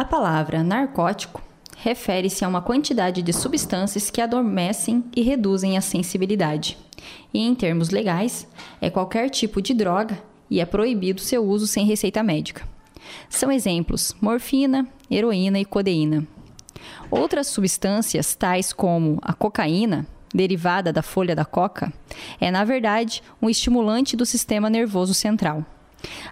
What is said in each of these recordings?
A palavra narcótico refere-se a uma quantidade de substâncias que adormecem e reduzem a sensibilidade. E em termos legais, é qualquer tipo de droga e é proibido seu uso sem receita médica. São exemplos morfina, heroína e codeína. Outras substâncias, tais como a cocaína, derivada da folha da coca, é na verdade um estimulante do sistema nervoso central.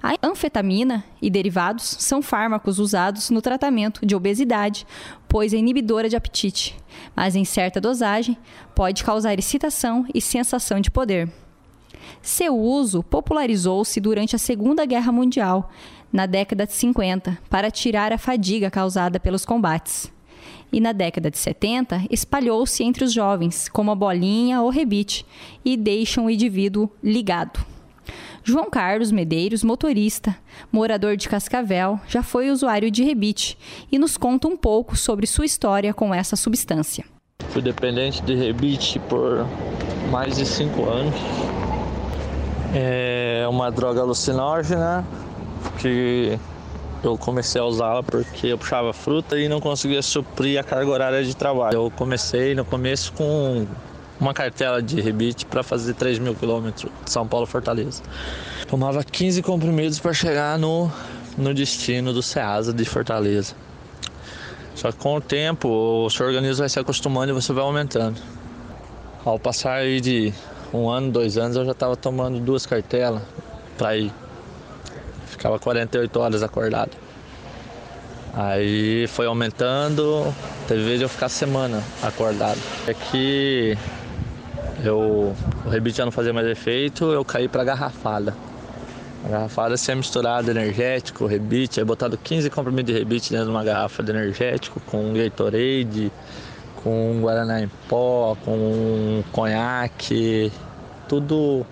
A anfetamina e derivados são fármacos usados no tratamento de obesidade, pois é inibidora de apetite, mas em certa dosagem pode causar excitação e sensação de poder. Seu uso popularizou-se durante a Segunda Guerra Mundial, na década de 50, para tirar a fadiga causada pelos combates. E na década de 70, espalhou-se entre os jovens como a bolinha ou rebite e deixa o indivíduo ligado. João Carlos Medeiros, motorista, morador de Cascavel, já foi usuário de rebite e nos conta um pouco sobre sua história com essa substância. Fui dependente de rebite por mais de cinco anos. É uma droga alucinógena que eu comecei a usá-la porque eu puxava fruta e não conseguia suprir a carga horária de trabalho. Eu comecei no começo com uma cartela de rebite para fazer 3 mil quilômetros de São Paulo Fortaleza. Tomava 15 comprimidos para chegar no, no destino do Ceasa de Fortaleza. Só que com o tempo o seu organismo vai se acostumando e você vai aumentando. Ao passar de um ano, dois anos, eu já estava tomando duas cartelas para ir. Ficava 48 horas acordado. Aí foi aumentando, teve vez de eu ficar semana acordado. É que eu, o rebite já não fazia mais efeito, eu caí para garrafada. A garrafada se é misturado energético, rebite, é botado 15 comprimidos de rebite dentro de uma garrafa de energético com Gatorade, com Guaraná em pó, com conhaque, tudo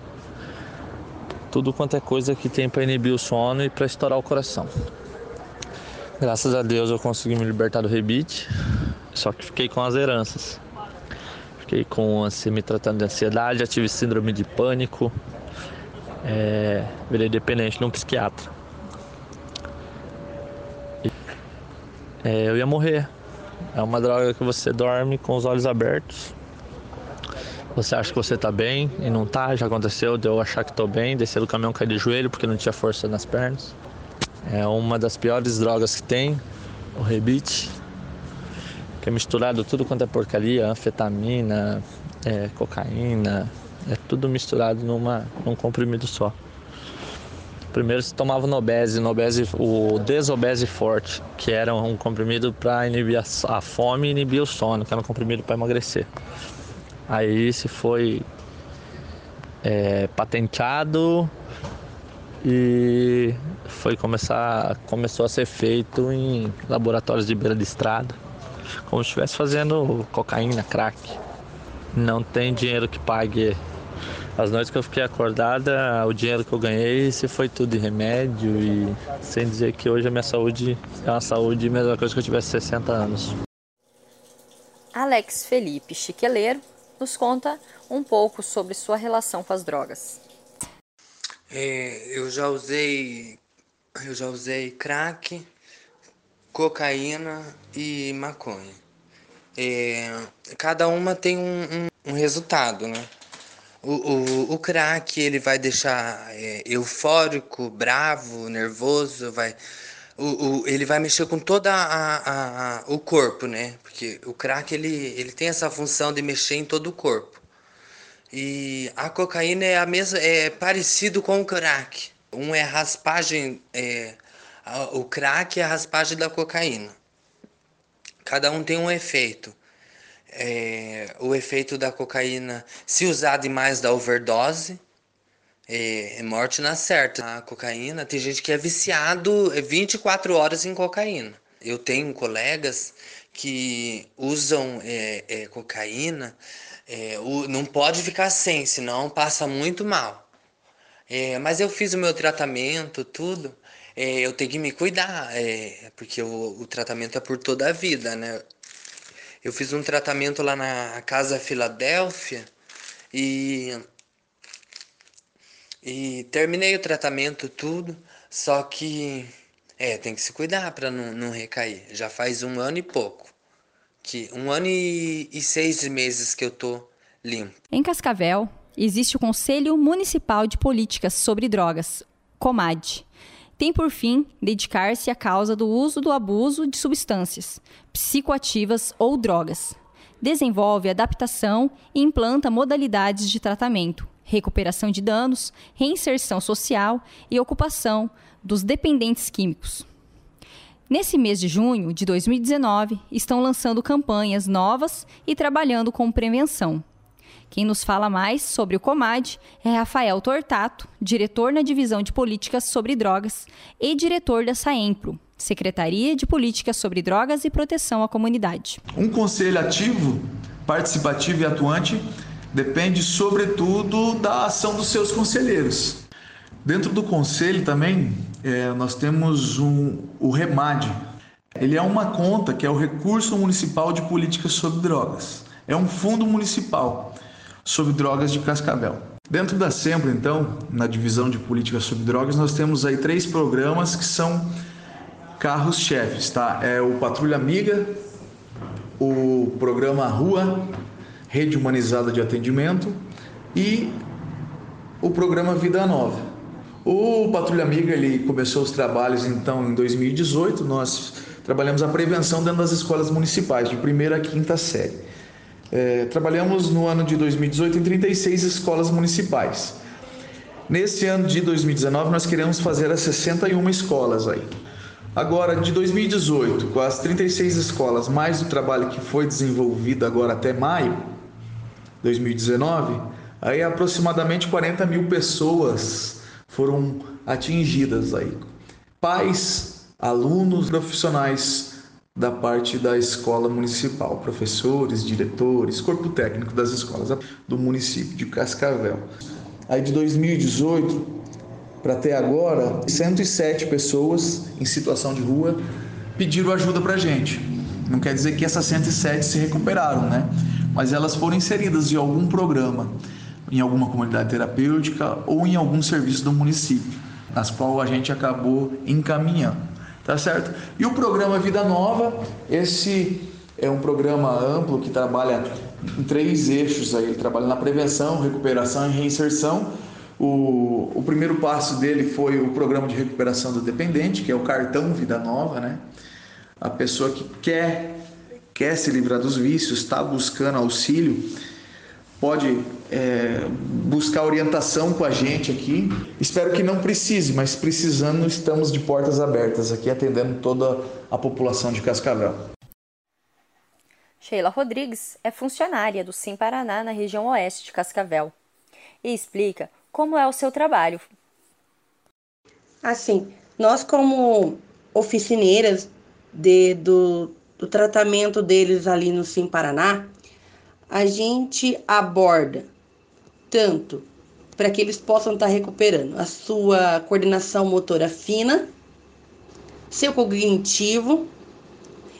tudo quanto é coisa que tem para inibir o sono e para estourar o coração. Graças a Deus eu consegui me libertar do rebite, só que fiquei com as heranças. Fiquei com assim, me tratando de ansiedade, já tive síndrome de pânico, é, virei dependente de um psiquiatra. E, é, eu ia morrer. É uma droga que você dorme com os olhos abertos. Você acha que você está bem e não está. Já aconteceu de eu achar que estou bem, descer do caminhão, cair de joelho porque não tinha força nas pernas. É uma das piores drogas que tem, o rebite é misturado tudo quanto é porcaria, anfetamina, é, cocaína, é tudo misturado numa, num comprimido só. Primeiro se tomava o Nobese, Nobese, o Desobese Forte, que era um comprimido para inibir a, a, fome e inibir o sono, que era um comprimido para emagrecer. Aí se foi é, patenteado e foi começar, começou a ser feito em laboratórios de beira de estrada como se estivesse fazendo cocaína, crack. Não tem dinheiro que pague. As noites que eu fiquei acordada, o dinheiro que eu ganhei se foi tudo de remédio e sem dizer que hoje a minha saúde é uma saúde mesma coisa que eu tivesse 60 anos. Alex Felipe Chiqueleiro nos conta um pouco sobre sua relação com as drogas. É, eu já usei eu já usei crack, cocaína e maconha. É, cada uma tem um, um, um resultado, né? O, o, o, crack ele vai deixar é, eufórico, bravo, nervoso, vai, o, o, ele vai mexer com todo o corpo, né? Porque o crack ele, ele tem essa função de mexer em todo o corpo. E a cocaína é a mesma, é parecido com o crack. Um é raspagem, é, o crack é a raspagem da cocaína. Cada um tem um efeito. É, o efeito da cocaína, se usar demais, dá overdose. É, é morte na certa. A cocaína, tem gente que é viciado 24 horas em cocaína. Eu tenho colegas que usam é, é, cocaína, é, o, não pode ficar sem, senão passa muito mal. É, mas eu fiz o meu tratamento, tudo é, eu tenho que me cuidar, é, porque o, o tratamento é por toda a vida, né? Eu fiz um tratamento lá na Casa Filadélfia e, e terminei o tratamento tudo, só que É, tem que se cuidar para não, não recair. Já faz um ano e pouco. que Um ano e, e seis meses que eu tô limpo. Em Cascavel, existe o Conselho Municipal de Políticas sobre Drogas, COMAD. Tem por fim dedicar-se à causa do uso do abuso de substâncias psicoativas ou drogas. Desenvolve adaptação e implanta modalidades de tratamento, recuperação de danos, reinserção social e ocupação dos dependentes químicos. Nesse mês de junho de 2019, estão lançando campanhas novas e trabalhando com prevenção. Quem nos fala mais sobre o Comad é Rafael Tortato, diretor na Divisão de Políticas sobre Drogas e diretor da SAEMPRO, Secretaria de Políticas sobre Drogas e Proteção à Comunidade. Um conselho ativo, participativo e atuante depende, sobretudo, da ação dos seus conselheiros. Dentro do conselho também, é, nós temos um, o REMAD. Ele é uma conta que é o Recurso Municipal de Políticas sobre Drogas. É um fundo municipal sobre drogas de Cascavel. Dentro da SEMPRO, então, na divisão de políticas sobre drogas, nós temos aí três programas que são carros-chefes, tá? É o Patrulha Amiga, o programa Rua, Rede Humanizada de Atendimento e o programa Vida Nova. O Patrulha Amiga ele começou os trabalhos então em 2018. Nós trabalhamos a prevenção dentro das escolas municipais, de primeira a quinta série. É, trabalhamos no ano de 2018 em 36 escolas municipais. Nesse ano de 2019, nós queremos fazer as 61 escolas aí. Agora, de 2018, com as 36 escolas, mais o trabalho que foi desenvolvido agora até maio de 2019, aí aproximadamente 40 mil pessoas foram atingidas aí. Pais, alunos, profissionais da parte da escola municipal, professores, diretores, corpo técnico das escolas do município de Cascavel. Aí de 2018 para até agora, 107 pessoas em situação de rua pediram ajuda para a gente. Não quer dizer que essas 107 se recuperaram, né? Mas elas foram inseridas em algum programa, em alguma comunidade terapêutica ou em algum serviço do município, nas qual a gente acabou encaminhando tá certo? E o programa Vida Nova, esse é um programa amplo que trabalha em três eixos aí, ele trabalha na prevenção, recuperação e reinserção. O, o primeiro passo dele foi o programa de recuperação do dependente, que é o cartão Vida Nova, né? A pessoa que quer quer se livrar dos vícios, está buscando auxílio, pode é, buscar orientação com a gente aqui. Espero que não precise, mas precisando, estamos de portas abertas aqui, atendendo toda a população de Cascavel. Sheila Rodrigues é funcionária do Sim Paraná na região oeste de Cascavel e explica como é o seu trabalho. Assim, nós como oficineiras de, do, do tratamento deles ali no Sim Paraná, a gente aborda tanto para que eles possam estar tá recuperando a sua coordenação motora fina, seu cognitivo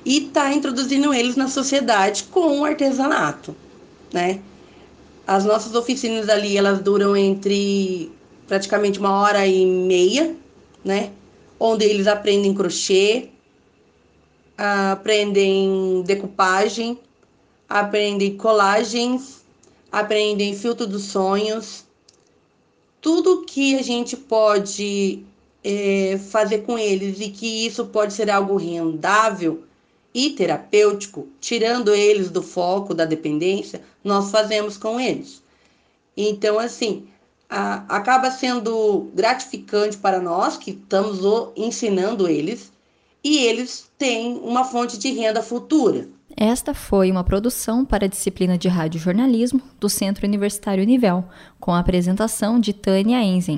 e tá introduzindo eles na sociedade com o artesanato, né? As nossas oficinas ali, elas duram entre praticamente uma hora e meia, né? Onde eles aprendem crochê, aprendem decupagem, aprendem colagens, aprendem filtro dos sonhos. Tudo que a gente pode é, fazer com eles e que isso pode ser algo rendável e terapêutico, tirando eles do foco da dependência, nós fazemos com eles. Então, assim, a, acaba sendo gratificante para nós que estamos o, ensinando eles e eles têm uma fonte de renda futura. Esta foi uma produção para a disciplina de rádio jornalismo do Centro Universitário Univel, com a apresentação de Tânia Enzen.